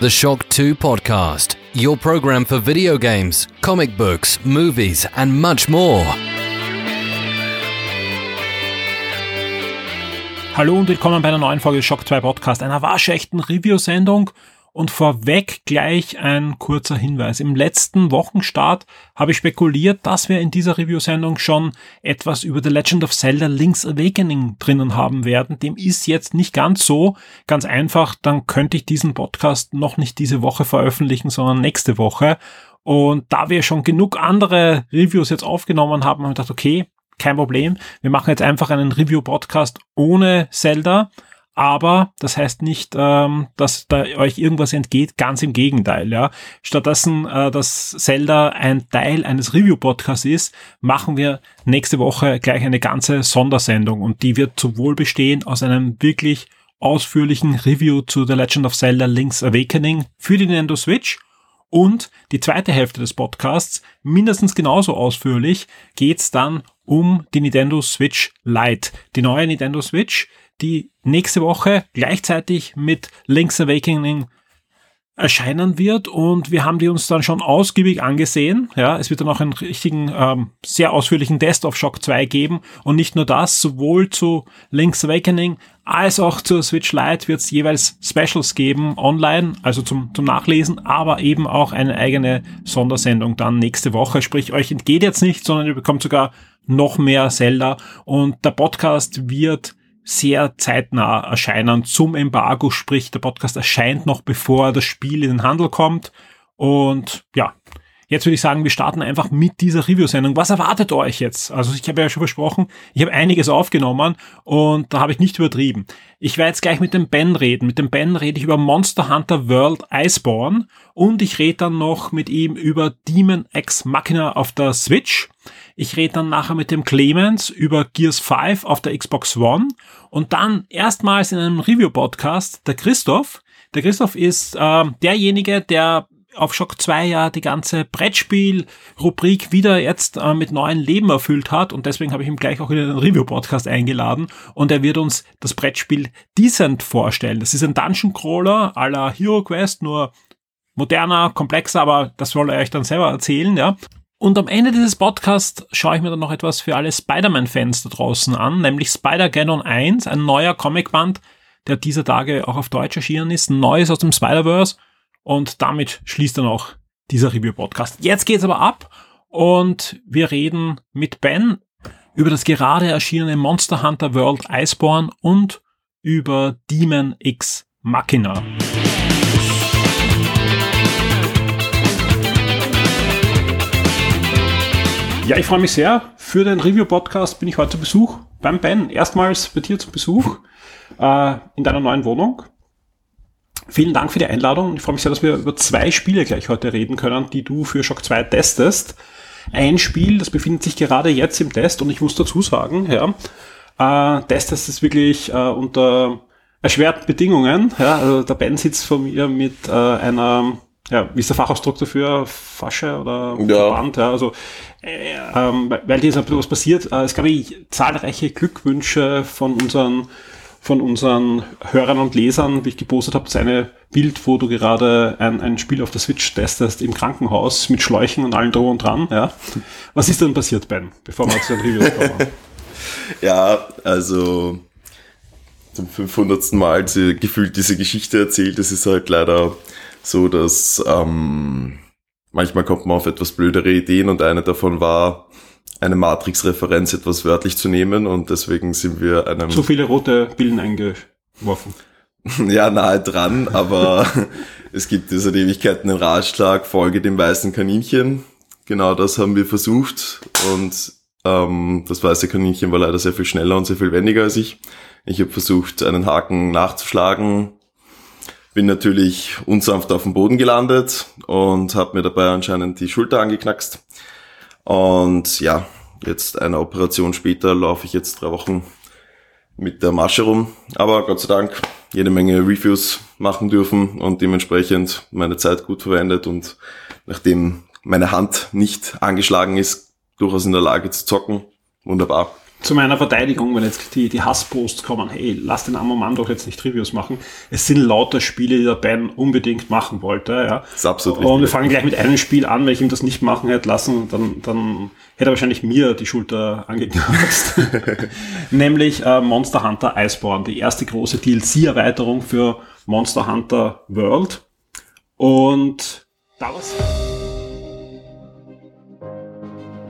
The Shock 2 Podcast, your program for video games, comic books, movies, and much more. Hallo und willkommen bei einer neuen Folge Shock 2 Podcast, einer waschechten Review-Sendung. Und vorweg gleich ein kurzer Hinweis. Im letzten Wochenstart habe ich spekuliert, dass wir in dieser Review-Sendung schon etwas über The Legend of Zelda Link's Awakening drinnen haben werden. Dem ist jetzt nicht ganz so. Ganz einfach, dann könnte ich diesen Podcast noch nicht diese Woche veröffentlichen, sondern nächste Woche. Und da wir schon genug andere Reviews jetzt aufgenommen haben, haben wir gedacht, okay, kein Problem. Wir machen jetzt einfach einen Review-Podcast ohne Zelda aber das heißt nicht, ähm, dass da euch irgendwas entgeht, ganz im Gegenteil. Ja. Stattdessen, äh, dass Zelda ein Teil eines Review-Podcasts ist, machen wir nächste Woche gleich eine ganze Sondersendung und die wird sowohl bestehen aus einem wirklich ausführlichen Review zu The Legend of Zelda Link's Awakening für die Nintendo Switch und die zweite Hälfte des Podcasts, mindestens genauso ausführlich, geht's dann um die Nintendo Switch Lite. Die neue Nintendo Switch, die nächste Woche gleichzeitig mit Link's Awakening erscheinen wird und wir haben die uns dann schon ausgiebig angesehen. Ja, es wird dann auch einen richtigen, ähm, sehr ausführlichen Test auf Shock 2 geben und nicht nur das, sowohl zu Link's Awakening als auch zur Switch Lite wird es jeweils Specials geben online, also zum, zum Nachlesen, aber eben auch eine eigene Sondersendung dann nächste Woche. Sprich, euch entgeht jetzt nicht, sondern ihr bekommt sogar noch mehr Zelda und der Podcast wird sehr zeitnah erscheinen zum Embargo, sprich der Podcast erscheint noch bevor das Spiel in den Handel kommt. Und ja, jetzt würde ich sagen, wir starten einfach mit dieser Review-Sendung. Was erwartet euch jetzt? Also ich habe ja schon versprochen, ich habe einiges aufgenommen und da habe ich nicht übertrieben. Ich werde jetzt gleich mit dem Ben reden. Mit dem Ben rede ich über Monster Hunter World Iceborne und ich rede dann noch mit ihm über Demon X Machina auf der Switch. Ich rede dann nachher mit dem Clemens über Gears 5 auf der Xbox One und dann erstmals in einem Review-Podcast der Christoph. Der Christoph ist äh, derjenige, der auf Shock 2 ja die ganze Brettspiel-Rubrik wieder jetzt äh, mit neuen Leben erfüllt hat und deswegen habe ich ihm gleich auch in den Review-Podcast eingeladen und er wird uns das Brettspiel Decent vorstellen. Das ist ein Dungeon-Crawler à la Hero Quest, nur moderner, komplexer, aber das soll er euch dann selber erzählen, ja. Und am Ende dieses Podcasts schaue ich mir dann noch etwas für alle Spider-Man-Fans da draußen an, nämlich Spider-Ganon 1, ein neuer Comicband, der dieser Tage auch auf Deutsch erschienen ist, ein neues aus dem Spider-Verse. Und damit schließt dann auch dieser Review-Podcast. Jetzt geht's aber ab und wir reden mit Ben über das gerade erschienene Monster Hunter World Iceborne und über Demon X Machina. Ja, ich freue mich sehr. Für den Review-Podcast bin ich heute zu Besuch beim Ben. Erstmals bei dir zu Besuch äh, in deiner neuen Wohnung. Vielen Dank für die Einladung. Ich freue mich sehr, dass wir über zwei Spiele gleich heute reden können, die du für Shock 2 testest. Ein Spiel, das befindet sich gerade jetzt im Test und ich muss dazu sagen, ja, äh, testest es wirklich äh, unter erschwerten Bedingungen. Ja, also der Ben sitzt vor mir mit äh, einer ja, wie ist der Fachausdruck dafür? Fasche oder ja. Verband? Ja, also, äh, ähm, weil dir ist ein bisschen was passiert. Äh, es gab zahlreiche Glückwünsche von unseren, von unseren Hörern und Lesern, wie ich gepostet habe, seine Bild, wo du gerade ein, ein Spiel auf der Switch testest im Krankenhaus mit Schläuchen und allen drum und dran. Ja. Was ist denn passiert, Ben, bevor wir zu den Reviews kommen? ja, also zum 500. Mal gefühlt diese Geschichte erzählt. Das ist halt leider so, dass ähm, manchmal kommt man auf etwas blödere Ideen und eine davon war, eine Matrix-Referenz etwas wörtlich zu nehmen und deswegen sind wir einem... Zu viele rote Billen eingeworfen. ja, nahe dran, aber es gibt seit Ewigkeiten den Ratschlag, folge dem weißen Kaninchen. Genau das haben wir versucht und ähm, das weiße Kaninchen war leider sehr viel schneller und sehr viel wendiger als ich. Ich habe versucht, einen Haken nachzuschlagen, bin natürlich unsanft auf dem Boden gelandet und habe mir dabei anscheinend die Schulter angeknackst. Und ja, jetzt eine Operation später laufe ich jetzt drei Wochen mit der Masche rum. Aber Gott sei Dank jede Menge Reviews machen dürfen und dementsprechend meine Zeit gut verwendet und nachdem meine Hand nicht angeschlagen ist, durchaus in der Lage zu zocken. Wunderbar. Zu meiner Verteidigung, wenn jetzt die, die Hassposts kommen, hey, lass den armen Mann doch jetzt nicht Reviews machen. Es sind lauter Spiele, die der Ben unbedingt machen wollte. Ja. Das ist absolut richtig. Und wir fangen gleich mit einem Spiel an, wenn ich ihm das nicht machen hätte lassen, dann, dann hätte er wahrscheinlich mir die Schulter angekratzt. Nämlich äh, Monster Hunter Iceborne, die erste große DLC-Erweiterung für Monster Hunter World. Und da was.